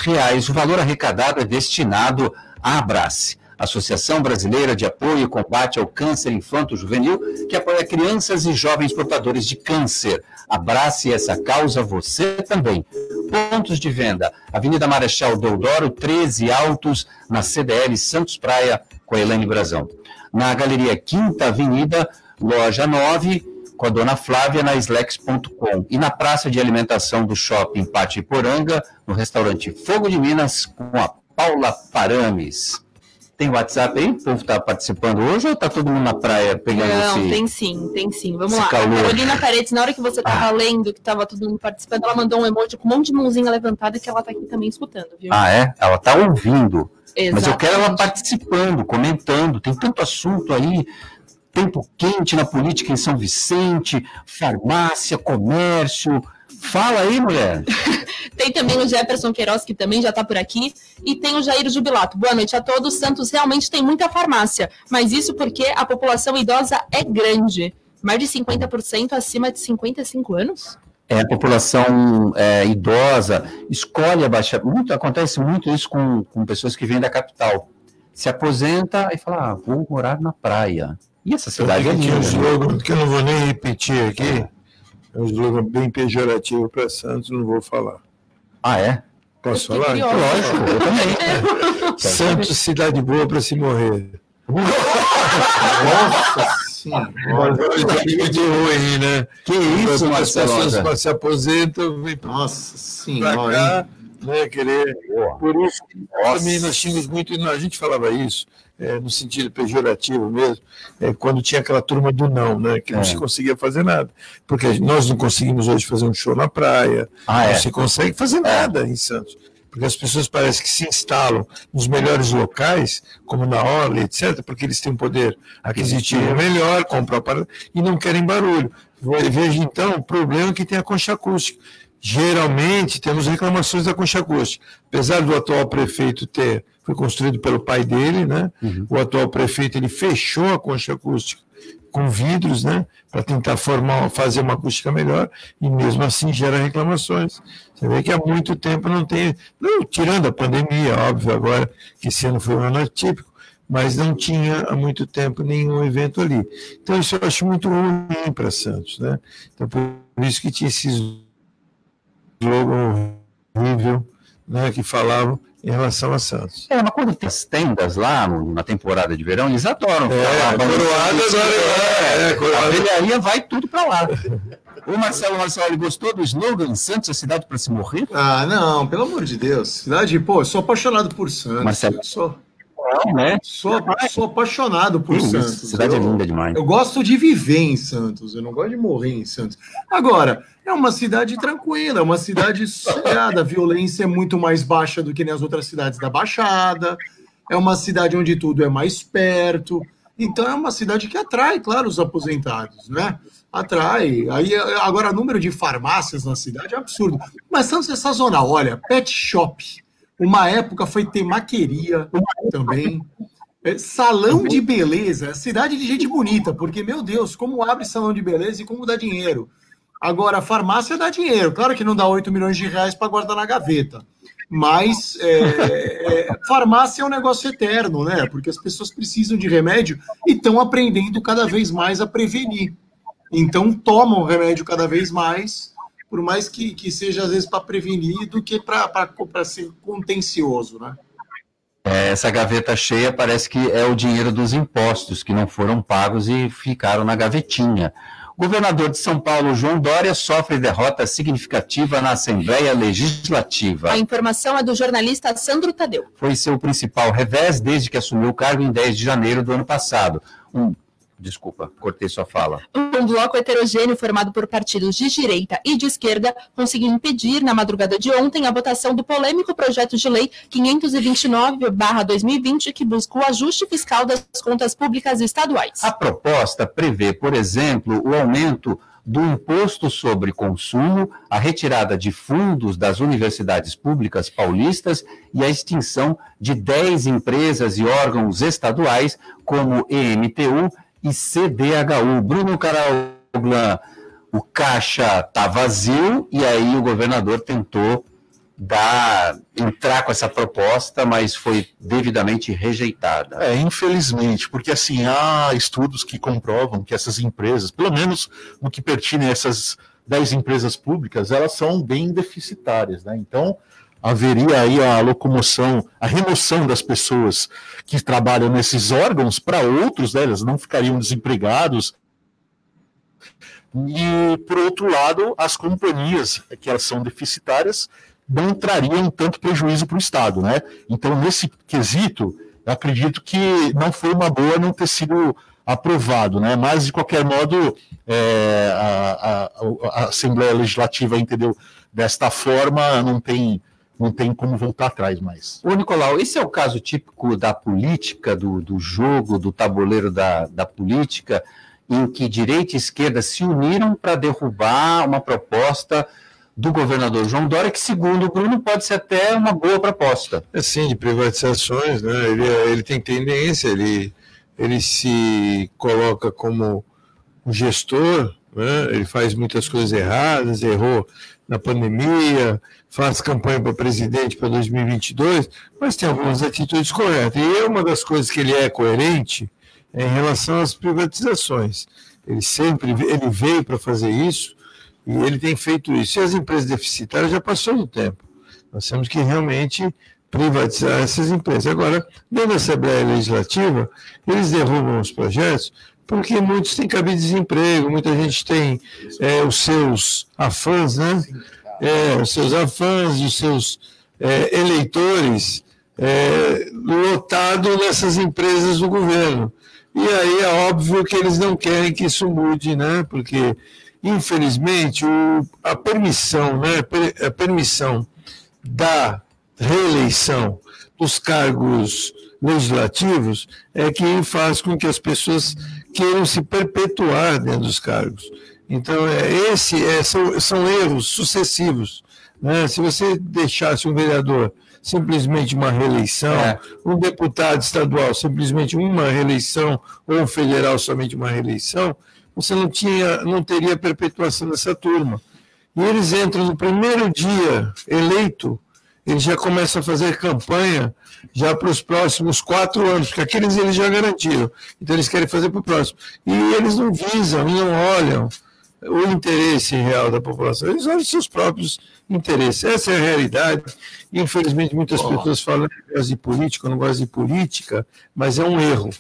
reais. O valor arrecadado é destinado à Abrace. Associação Brasileira de Apoio e Combate ao Câncer Infanto-Juvenil, que apoia crianças e jovens portadores de câncer. Abrace essa causa você também. Pontos de venda: Avenida Marechal Deodoro, 13 Altos, na CDL Santos Praia, com a Elaine Brazão. Na Galeria Quinta Avenida, loja 9, com a dona Flávia, na Slex.com. E na Praça de Alimentação do Shopping Pátio Poranga, no restaurante Fogo de Minas, com a Paula Parames. Tem WhatsApp aí? O povo está participando hoje ou está todo mundo na praia pegando Não, esse... tem sim, tem sim. Vamos esse lá. calor. A Carolina Paredes, na hora que você tava lendo, que tava todo mundo participando, ela mandou um emoji com um monte de mãozinha levantada que ela tá aqui também escutando, viu? Ah, é? Ela está ouvindo. Mas eu quero ela Exatamente. participando, comentando. Tem tanto assunto aí. Tempo quente na política em São Vicente, farmácia, comércio. Fala aí, mulher. Tem também o Jefferson Queiroz, que também já está por aqui. E tem o Jair Jubilato. Boa noite a todos. Santos realmente tem muita farmácia, mas isso porque a população idosa é grande. Mais de 50% acima de 55 anos? É, a população é, idosa escolhe a baixa. Muito, acontece muito isso com, com pessoas que vêm da capital. Se aposenta e fala, ah, vou morar na praia. E essa cidade é um linda. né? slogan que eu não vou nem repetir aqui. É um slogan bem pejorativo para Santos, não vou falar. Ah, é? Posso falar? Lógico, eu também. Santos, cidade boa para se morrer. Nossa senhora. Fica de ruim, né? Que isso, As Marcelo? pessoas se aposentam, para Nossa senhora, né, querer. Por isso, também nós tínhamos muito, a gente falava isso, é, no sentido pejorativo mesmo, é, quando tinha aquela turma do não, né, que não É. se conseguia fazer nada. Porque nós não conseguimos hoje fazer um show na praia, Ah, não é. se consegue fazer nada em Santos. Porque as pessoas parecem que se instalam nos melhores locais, como na Orla, etc., porque eles têm um poder aquisitivo melhor, compram para e não querem barulho. Veja então o problema que tem a concha acústica. Geralmente temos reclamações da concha acústica. Apesar do atual prefeito ter, foi construído pelo pai dele, né? O atual prefeito ele fechou a concha acústica com vidros, né, para tentar formar, fazer uma acústica melhor, e mesmo assim gera reclamações. Você vê que há muito tempo não tem, não, tirando a pandemia, óbvio, agora que esse ano foi um ano atípico, mas não tinha há muito tempo nenhum evento ali. Então isso eu acho muito ruim para Santos, né? Então por isso que tinha esses slogan horrível, né, que falavam em relação a Santos. É, mas quando tem as tendas lá no- na temporada de verão, eles adoram. É, lá, a coroada agora é, é, a velharia vai tudo para lá. O Marcelo, Marcelo, ele gostou do slogan Santos, a cidade para se morrer? Ah, não, pelo amor de Deus. Cidade, pô, eu sou apaixonado por Santos. Marcelo. Eu Sou, Não, né? sou, sou apaixonado por isso, Santos. cidade é Eu- linda demais. Eu gosto de viver em Santos, eu não gosto de morrer em Santos. Agora, é uma cidade tranquila, é uma cidade sossegada, a violência é muito mais baixa do que nas outras cidades da Baixada, é uma cidade onde tudo é mais perto, então é uma cidade que atrai, claro, os aposentados, né? Atrai. Aí, agora, o número de farmácias na cidade é absurdo. Mas Santos é sazonal, olha, pet shop. Uma época foi temaqueria também. É, salão de beleza, cidade de gente bonita, porque, meu Deus, como abre salão de beleza e como dá dinheiro. Agora, farmácia dá dinheiro. Claro que não dá 8 milhões de reais para guardar na gaveta. Mas é, é, farmácia é um negócio eterno, né? Porque as pessoas precisam de remédio e estão aprendendo cada vez mais a prevenir. Então, tomam remédio cada vez mais, por mais que, que seja, às vezes, para prevenir do que para ser contencioso, né? É, essa gaveta cheia parece que é o dinheiro dos impostos que não foram pagos e ficaram na gavetinha. O governador de São Paulo, João Dória, sofre derrota significativa na Assembleia Legislativa. A informação é do jornalista Sandro Tadeu. Foi seu principal revés desde que assumiu o cargo em 10 de janeiro do ano passado. Um Desculpa, cortei sua fala. Um bloco heterogêneo formado por partidos de direita e de esquerda conseguiu impedir, na madrugada de ontem, a votação do polêmico projeto de lei 529-2020, que busca o ajuste fiscal das contas públicas estaduais. A proposta prevê, por exemplo, o aumento do imposto sobre consumo, a retirada de fundos das universidades públicas paulistas e a extinção de 10 empresas e órgãos estaduais, como EMTU e CDHU. Bruno Caralglan, o caixa está vazio e aí o governador tentou dar, entrar com essa proposta, mas foi devidamente rejeitada. É, infelizmente, porque assim, há estudos que comprovam que essas empresas, pelo menos no que pertine a essas 10 empresas públicas, elas são bem deficitárias, né? Então, haveria aí a locomoção, a remoção das pessoas que trabalham nesses órgãos para outros, né, elas não ficariam desempregados. E, por outro lado, as companhias que elas são deficitárias não trariam tanto prejuízo para o Estado. Né? Então, nesse quesito, eu acredito que não foi uma boa não ter sido aprovado, né? mas, de qualquer modo, é, a, a, a Assembleia Legislativa entendeu desta forma, não tem não tem como voltar atrás mais. Ô, Nicolau, esse é o caso típico da política, do, do jogo, do tabuleiro da, da política, em que direita e esquerda se uniram para derrubar uma proposta do governador João Dória, que, segundo o Bruno, pode ser até uma boa proposta. É sim, de privatizações, né? Ele, ele tem tendência, ele, ele se coloca como um gestor, né? ele faz muitas coisas erradas, errou na pandemia, faz campanha para presidente para 2022, mas tem algumas atitudes corretas. E uma das coisas que ele é coerente é em relação às privatizações. Ele sempre ele veio para fazer isso e ele tem feito isso. E as empresas deficitárias já passou do tempo. Nós temos que realmente privatizar essas empresas. Agora, dentro da Assembleia Legislativa, eles derrubam os projetos porque muitos têm cabido de desemprego, muita gente tem é, os seus afãs, né? é, os seus afãs, os seus é, eleitores é, lotado nessas empresas do governo. E aí é óbvio que eles não querem que isso mude, né? Porque, infelizmente, o, a permissão, né? A permissão da reeleição dos cargos legislativos é que faz com que as pessoas queiram se perpetuar dentro dos cargos. Então, é, esse é, são, são erros sucessivos. Né? Se você deixasse um vereador simplesmente uma reeleição, é. um deputado estadual simplesmente uma reeleição, ou um federal somente uma reeleição, você não, tinha, não teria perpetuação dessa turma. E eles entram no primeiro dia eleito, eles já começam a fazer campanha já para os próximos quatro anos, porque aqueles eles já garantiram. Então eles querem fazer para o próximo. E eles não visam, não olham o interesse real da população, eles olham seus próprios interesses. Essa é a realidade. Infelizmente, muitas oh. pessoas falam que gosto de política, eu não gosto de política, mas é um erro.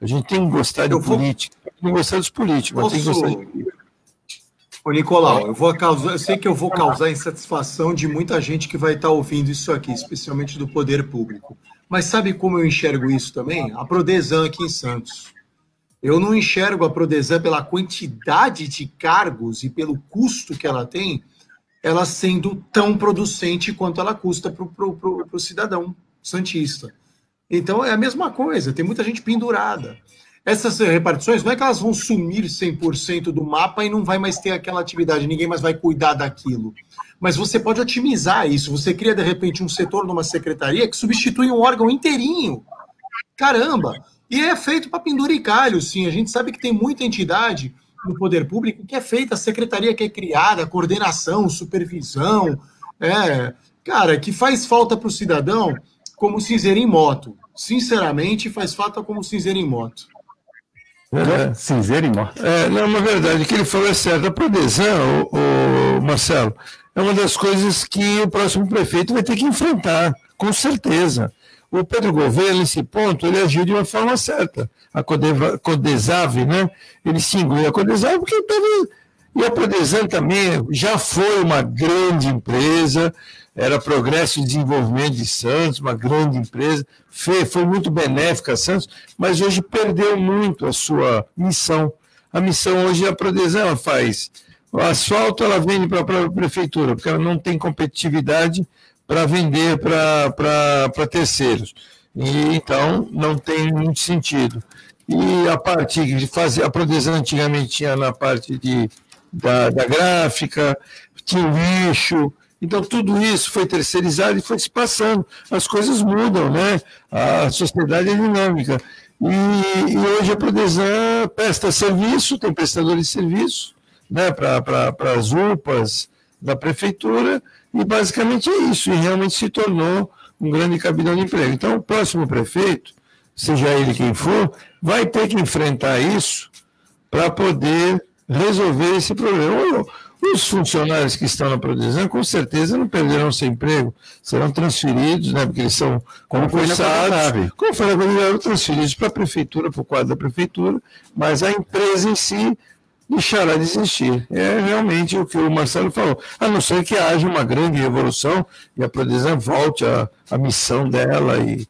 A gente tem que gostar de vou... política, não gostar dos políticos, Posso... mas tem que gostar de política. Ô, Nicolau, eu, vou causar, eu sei que eu vou causar insatisfação de muita gente que vai estar ouvindo isso aqui, especialmente do poder público. Mas sabe como eu enxergo isso também? A Prodesan aqui em Santos. Eu não enxergo a Prodesan pela quantidade de cargos e pelo custo que ela tem, ela sendo tão producente quanto ela custa para o cidadão santista. Então é a mesma coisa, tem muita gente pendurada. Essas repartições não é que elas vão sumir 100% do mapa e não vai mais ter aquela atividade, ninguém mais vai cuidar daquilo. Mas você pode otimizar isso. Você cria, de repente, um setor numa secretaria que substitui um órgão inteirinho Caramba! E é feito para penduricalho, sim. A gente sabe que tem muita entidade no poder público que é feita, a secretaria que é criada, coordenação, supervisão, é, cara, que faz falta para o cidadão como cinzeiro em moto. Sinceramente, faz falta como cinzeiro em moto. É, cinzeiro em moto. É, não, uma verdade, o que ele falou é certo. A Prodesan, o, o Marcelo, é uma das coisas que o próximo prefeito vai ter que enfrentar, com certeza. O Pedro Gouveia, nesse ponto, ele agiu de uma forma certa. A Codesave, né? Ele se inclui a Codesave porque teve... E a Prodesan também já foi uma grande empresa, era Progresso e Desenvolvimento de Santos, uma grande empresa, foi, foi muito benéfica a Santos, mas hoje perdeu muito a sua missão. A missão hoje a Prodesan faz. O asfalto ela vende para a prefeitura, porque ela não tem competitividade para vender para terceiros. E, então, não tem muito sentido. E a parte de fazer, a Prodesan antigamente tinha na parte de, da, da gráfica, tinha lixo, então, tudo isso foi terceirizado e foi se passando. As coisas mudam, né? A sociedade é dinâmica. E, e hoje a Prodesan presta serviço, tem prestador de serviço né, para as UPAs da prefeitura, e basicamente é isso, e realmente se tornou um grande cabidão de emprego. Então, o próximo prefeito, seja ele quem for, vai ter que enfrentar isso para poder resolver esse problema. Os funcionários que estão na produção, com certeza, não perderão seu emprego, serão transferidos, né, porque eles são concursados, como foi na transferidos para a prefeitura, para o quadro da prefeitura, mas a empresa em si deixará de existir. É realmente o que o Marcelo falou. A não ser que haja uma grande revolução e a Prodesan volte à, à missão dela e,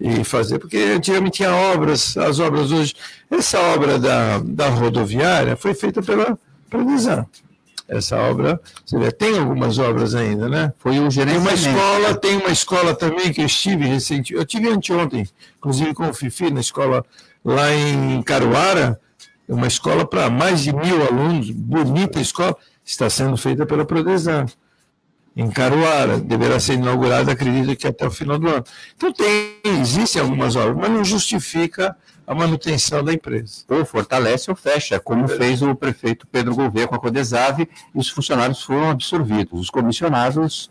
e fazer, porque antigamente tinha obras, as obras hoje, essa obra da, da rodoviária foi feita pela Prodesan. Essa obra, você vê, tem algumas obras ainda, né? Foi um gerente. Tem uma escola, tem uma escola também que eu estive recentemente, eu tive anteontem, inclusive com o Fifi, na escola lá em Caruara, uma escola para mais de mil alunos, bonita escola, está sendo feita pela Prodesan. Em Caruara, deverá ser inaugurada, acredito que até o final do ano. Então, tem, existem algumas obras, mas não justifica a manutenção da empresa. Ou fortalece ou fecha, como é. fez o prefeito Pedro Gouveia com a Codesave, e os funcionários foram absorvidos. Os comissionados,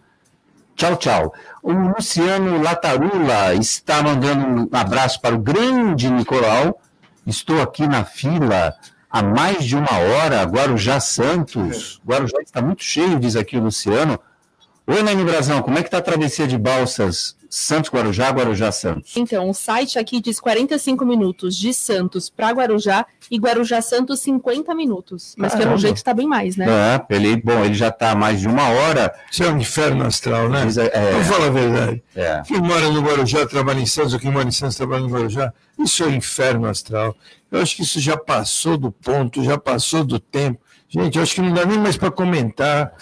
tchau, tchau. O Luciano Latarula está mandando um abraço para o grande Nicolau, Estou aqui na fila há mais de uma hora, Guarujá Santos. Guarujá está muito cheio, diz aqui o Luciano. Oi, Nani Brazão, como é que está a travessia de balsas Santos Guarujá, Guarujá Santos? Então, o site aqui diz 45 minutos de Santos para Guarujá e Guarujá Santos 50 minutos. Mas Caramba. pelo jeito está bem mais, né? É, ele, bom, ele já está mais de uma hora. Isso é um inferno astral, né? É, Vamos falar a verdade. É. Quem mora no Guarujá trabalha em Santos, ou quem mora em Santos trabalha no Guarujá, isso é um inferno astral. Eu acho que isso já passou do ponto, já passou do tempo. Gente, eu acho que não dá nem mais para comentar.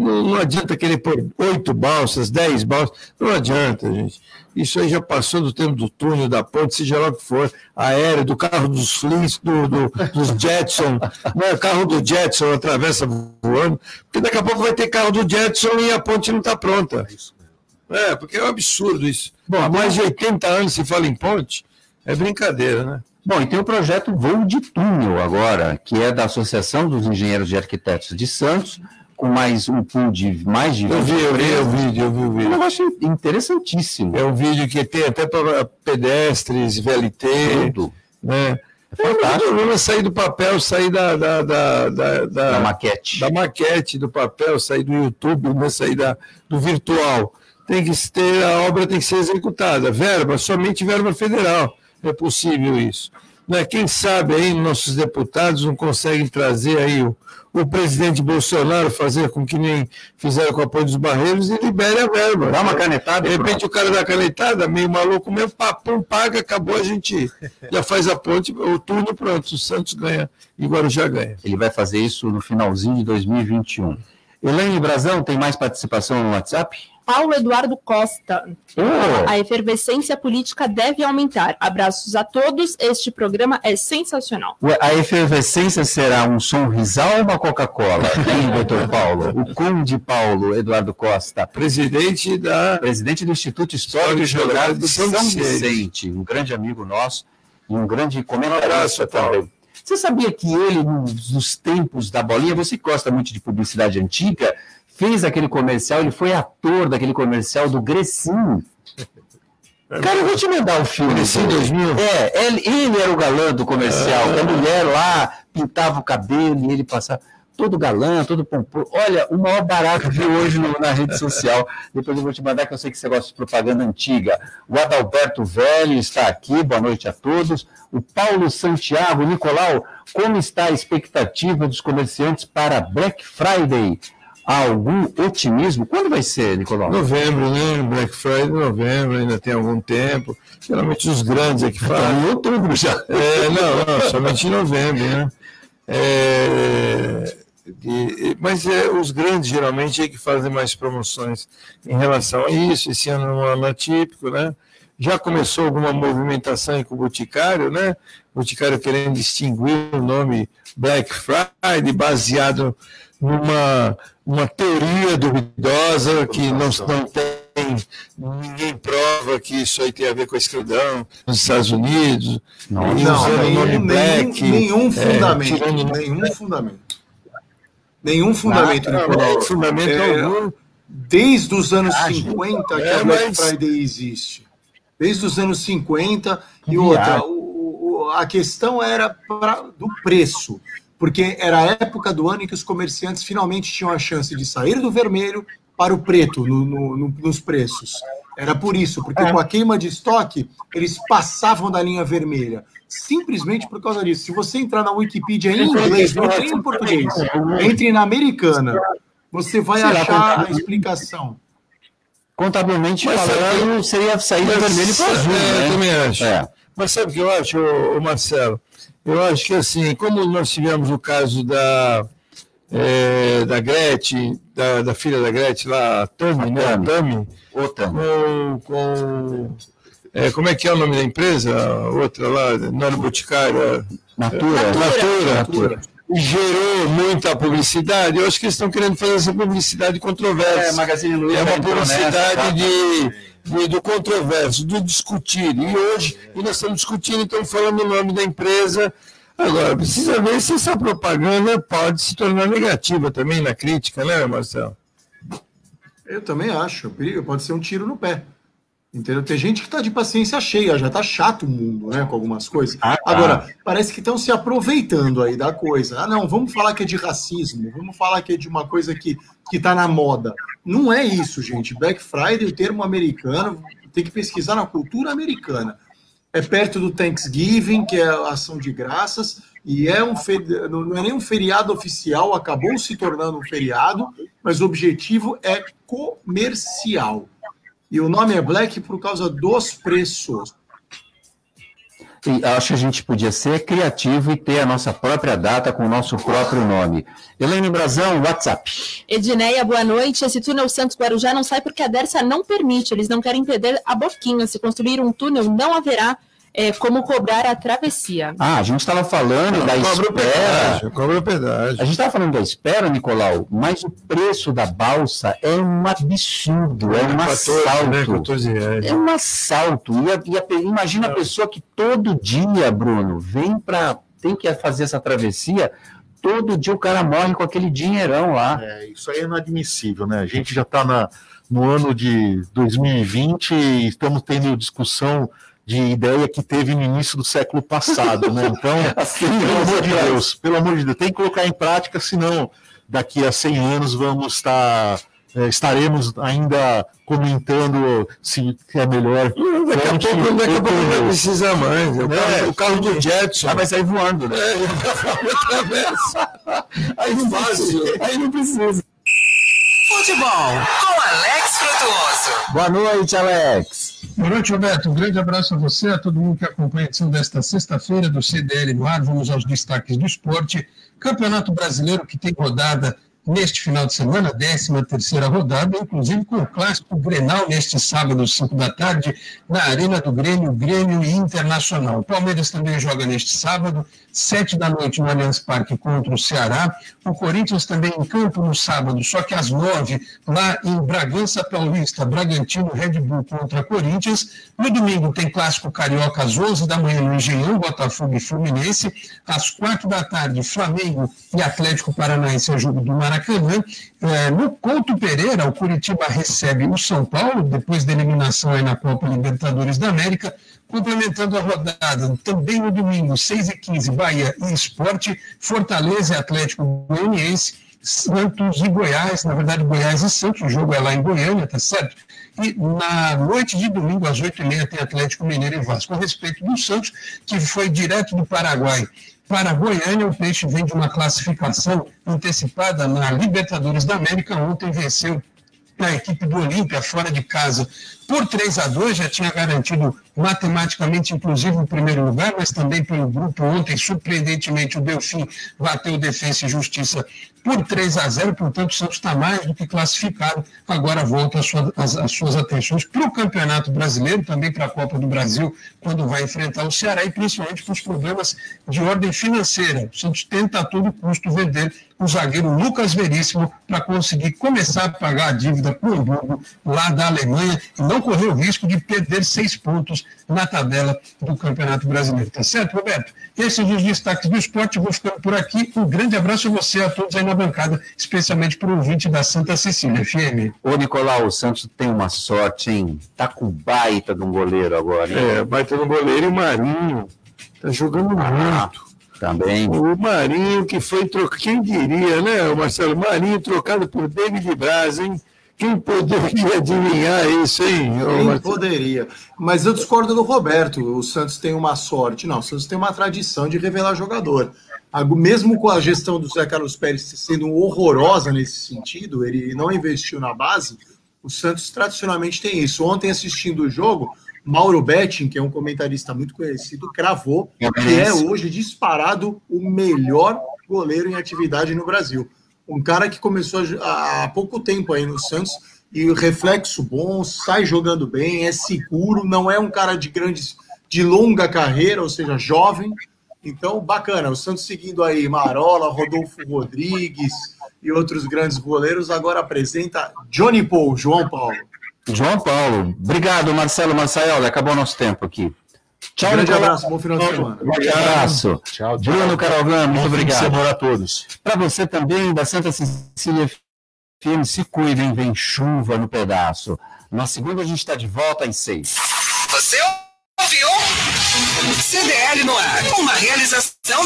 Não, não, adianta querer pôr oito balsas, dez balsas, não adianta, gente. Isso aí já passou do tempo do túnel, da ponte, seja lá o que for, aéreo, do carro dos Flins, do, do, dos Jetson, né? carro do Jetson atravessa voando, porque daqui a pouco vai ter carro do Jetson e a ponte não está pronta. É, porque é um absurdo isso. Bom, há mais de 80 anos se fala em ponte, é brincadeira, né? Bom, e tem o projeto Voo de Túnel agora, que é da Associação dos Engenheiros e Arquitetos de Santos, com mais um pool de mais de. Eu vi, eu vi o vídeo, eu vi o vídeo. Um negócio interessantíssimo. É um vídeo que tem até para pedestres, VLT. Tudo. Né? É fantástico. É, sair do papel, sair da, da, da, da, da, maquete. Da maquete, do papel, sair do YouTube, né? sair da, do virtual. Tem que ter, a obra tem que ser executada. Verba, somente verba federal. É possível isso. Né? Quem sabe aí nossos deputados não conseguem trazer aí o, o presidente Bolsonaro fazer com que nem fizeram com o apoio dos barreiros e libere a verba. Dá uma canetada. De repente pronto. o cara dá a canetada, meio maluco mesmo, papum, paga, acabou, a gente já faz a ponte, o turno pronto, o Santos ganha e Guarujá ganha. Ele vai fazer isso no finalzinho de 2021. Elaine Brazão, tem mais participação no WhatsApp? Paulo Eduardo Costa. Oh. A efervescência política deve aumentar. Abraços a todos. Este programa é sensacional. Ué, A efervescência será um sorrisal ou uma Coca-Cola? Hein, doutor Paulo? O Conde Paulo Eduardo Costa, Presidente da. presidente do Instituto Histórico e Geográfico de São, São Vicente. Vicente. um grande amigo nosso e um grande Um comentarista Paulo. também. Você sabia que ele, nos, tempos da bolinha, você gosta muito de publicidade antiga, fez aquele comercial, ele foi ator daquele comercial do Grecinho. Cara, eu vou te mandar o filme. Grecinho 2000? É, ele, ele era o galã do comercial. Ah. A mulher lá pintava o cabelo e ele passava todo galã, todo pomposo. Olha, o maior barato que hoje no- na rede social. Depois eu vou te mandar, que eu sei que você gosta de propaganda antiga. O Adalberto Velho está aqui, boa noite a todos. O Paulo Santiago, Nicolau, como está a expectativa dos comerciantes para Black Friday? Há algum otimismo? Quando vai ser, Nicolau? Novembro, né? Black Friday, novembro, ainda tem algum tempo. Geralmente os grandes é que fazem. Em outubro já. É, não, não, somente em novembro, né? É, e- e- mas é, os grandes geralmente é que fazem mais promoções em relação a isso. Esse ano é um ano atípico, né? Já começou alguma movimentação aí com o Boticário, né? O Boticário querendo distinguir o nome Black Friday baseado numa uma teoria duvidosa que não, não tem ninguém prova que isso aí tem a ver com a escravidão nos Estados Unidos. Não, Não, nenhum, Black, nenhum, nenhum é, fundamento. tirando- nenhum fundamento. Nenhum fundamento, Não, Nicolau. não tem fundamento É, algum. Desde os anos Ah, 50 que é, a Black mas- Friday existe. Desde os anos 50 e Que outra, o- o- a questão era pra, do preço, porque era a época do ano em que os comerciantes finalmente tinham a chance de sair do vermelho para o preto no- no- no- nos preços. Era por isso, porque com a queima de estoque, eles passavam da linha vermelha. Simplesmente por causa disso. Se você entrar na Wikipedia em inglês, não tem em português, entre na americana, você vai Sei lá, achar a explicação. Contabilmente Mas falando, seria sair do vermelho para o azul, é, Eu né? também acho. É. Mas sabe o que eu acho, ô, ô Marcelo? Eu acho que assim, como nós tivemos o caso da, é, da Gretchen, da, da filha da Gretchen lá, a Tami, né? A Tami. Tami, Outra. com. com é, como é que é o nome da empresa? A outra lá, não era Boticário, Natura. Natura. Natura. gerou muita publicidade. Eu acho que eles estão querendo fazer essa publicidade controversa. É, Magazine Luiza É uma publicidade tá? de, de- do controverso, do discutir. E hoje, e nós estamos discutindo, estamos falando o nome da empresa. Agora, precisa ver se essa propaganda pode se tornar negativa também na crítica, né, Marcelo? Eu também acho. Pode ser um tiro no pé. Entendeu? Tem gente que está de paciência cheia, já está chato o mundo, né, com algumas coisas. Ah, tá. Agora, parece que estão se aproveitando aí da coisa. Ah, não, vamos falar que é de racismo, vamos falar que é de uma coisa que que está na moda. Não é isso, gente. Black Friday, o termo americano, tem que pesquisar na cultura americana. É perto do Thanksgiving, que é a ação de graças, e é um feri- não é nem um feriado oficial, acabou se tornando um feriado, mas o objetivo é comercial. E o nome é Black por causa dos preços. E acho que a gente podia ser criativo e ter a nossa própria data com o nosso próprio nome. Elaine Brazão, WhatsApp. Edneia, boa noite. Esse túnel Santos Guarujá não sai porque a Dersa não permite. Eles não querem perder a boquinha. Se construir um túnel, não haverá eh, como cobrar a travessia. Ah, a gente estava falando da Cobra o espera. pedágio, cobra pedágio. A gente estava falando da espera, Nicolau, mas o preço da balsa é um absurdo, é um 14, assalto. né, 14 reais. É um assalto. E a- e a imagina a pessoa que todo dia, Bruno, vem para. tem que fazer essa travessia, todo dia o cara morre com aquele dinheirão lá. É, isso aí é inadmissível, né? A gente já está no ano de 2020 e estamos tendo discussão de ideia que teve no início do século passado, né? Então, Assim, pelo amor de Deus, pelo amor de Deus, tem que colocar em prática, senão daqui a 100 anos vamos estar eh, estaremos ainda comentando se é melhor. Daqui a pouco, daqui a ou pouco não precisar mais. O carro, o carro do Jetson. Ah, vai sair voando, né? Aí não fácil. Aí não precisa. Futebol com Alex Frutuoso. Boa noite, Alex. Boa noite, Roberto. Um grande abraço a você, a todo mundo que acompanha a edição desta sexta-feira do CDL no ar. Vamos aos destaques do esporte. Campeonato Brasileiro que tem rodada neste final de semana, 13 terceira rodada, inclusive com o clássico Grenal neste sábado, 5 da tarde, na Arena do Grêmio, Grêmio Internacional. O Palmeiras também joga neste sábado, 7 da noite no Allianz Parque contra o Ceará. O Corinthians também em campo no sábado, só que às 9, lá em Bragança Paulista, Bragantino Red Bull contra Corinthians. No domingo tem clássico carioca às 11 da manhã no Engenhão, Botafogo e Fluminense. Às 4 da tarde, Flamengo e Atlético Paranaense, é jogo do Maracanã. É, no Couto Pereira, o Curitiba recebe o São Paulo, depois da eliminação aí na Copa Libertadores da América. Complementando a rodada, também no domingo, 6 e 15 Bahia e Esporte, Fortaleza e Atlético Goianiense, Santos e Goiás, na verdade Goiás e Santos, o jogo é lá em Goiânia, tá certo? E na noite de domingo, às 8h30, tem Atlético Mineiro e Vasco. A respeito do Santos, que foi direto do Paraguai para Goiânia, o Peixe vem de uma classificação antecipada na Libertadores da América. Ontem venceu a equipe do Olímpia fora de casa por 3 a 2 já tinha garantido matematicamente, inclusive, o primeiro lugar, mas também pelo grupo ontem, surpreendentemente, o Delfim bateu Defesa e Justiça por 3 a 0 portanto, o Santos está mais do que classificado. Agora volta as, suas, as, as suas atenções para o Campeonato Brasileiro, também para a Copa do Brasil, quando vai enfrentar o Ceará, e principalmente para os problemas de ordem financeira. O Santos tenta a todo custo vender o zagueiro Lucas Veríssimo para conseguir começar a pagar a dívida com o Hamburgo, lá da Alemanha, e não correr o risco de perder seis pontos na tabela do Campeonato Brasileiro. Tá certo, Roberto? Esses são os destaques do esporte. Vou ficando por aqui. Um grande abraço a você, a todos aí na bancada, especialmente para o ouvinte da Santa Cecília FM. Ô, Nicolau, o Santos tem uma sorte, hein? Tá com baita de um goleiro agora. Hein? É, baita de um goleiro e o Marinho. Tá jogando ah, muito. Também. O Marinho que foi trocado, quem diria, né, Marcelo? Marinho trocado por David Braz, hein? Quem poderia adivinhar isso, hein? Quem poderia? Mas eu discordo do Roberto. O Santos tem uma sorte. Não, o Santos tem uma tradição de revelar jogador. Mesmo com a gestão do Zé Carlos Pérez sendo horrorosa nesse sentido, ele não investiu na base. O Santos tradicionalmente tem isso. Ontem, assistindo o jogo, Mauro Betting, que é um comentarista muito conhecido, cravou que é hoje disparado o melhor goleiro em atividade no Brasil um cara que começou há pouco tempo aí no Santos e reflexo bom, sai jogando bem, é seguro, não é um cara de grandes, de longa carreira, ou seja, jovem. Então, bacana. O Santos seguindo aí Marola, Rodolfo Rodrigues e outros grandes goleiros, agora apresenta Johnny Paul, João Paulo. João Paulo. Obrigado, Marcelo Marçaioli. Acabou nosso tempo aqui. Tchau, Grande abraço, bom final de semana. Um abraço. Tchau, tchau. Bruno Caralgan, muito obrigado. semana a todos. Para você também, da Santa Cecília FM, se cuidem, vem chuva no pedaço. Na segunda a gente está de volta às seis. Você ouviu? CDL no ar, uma realização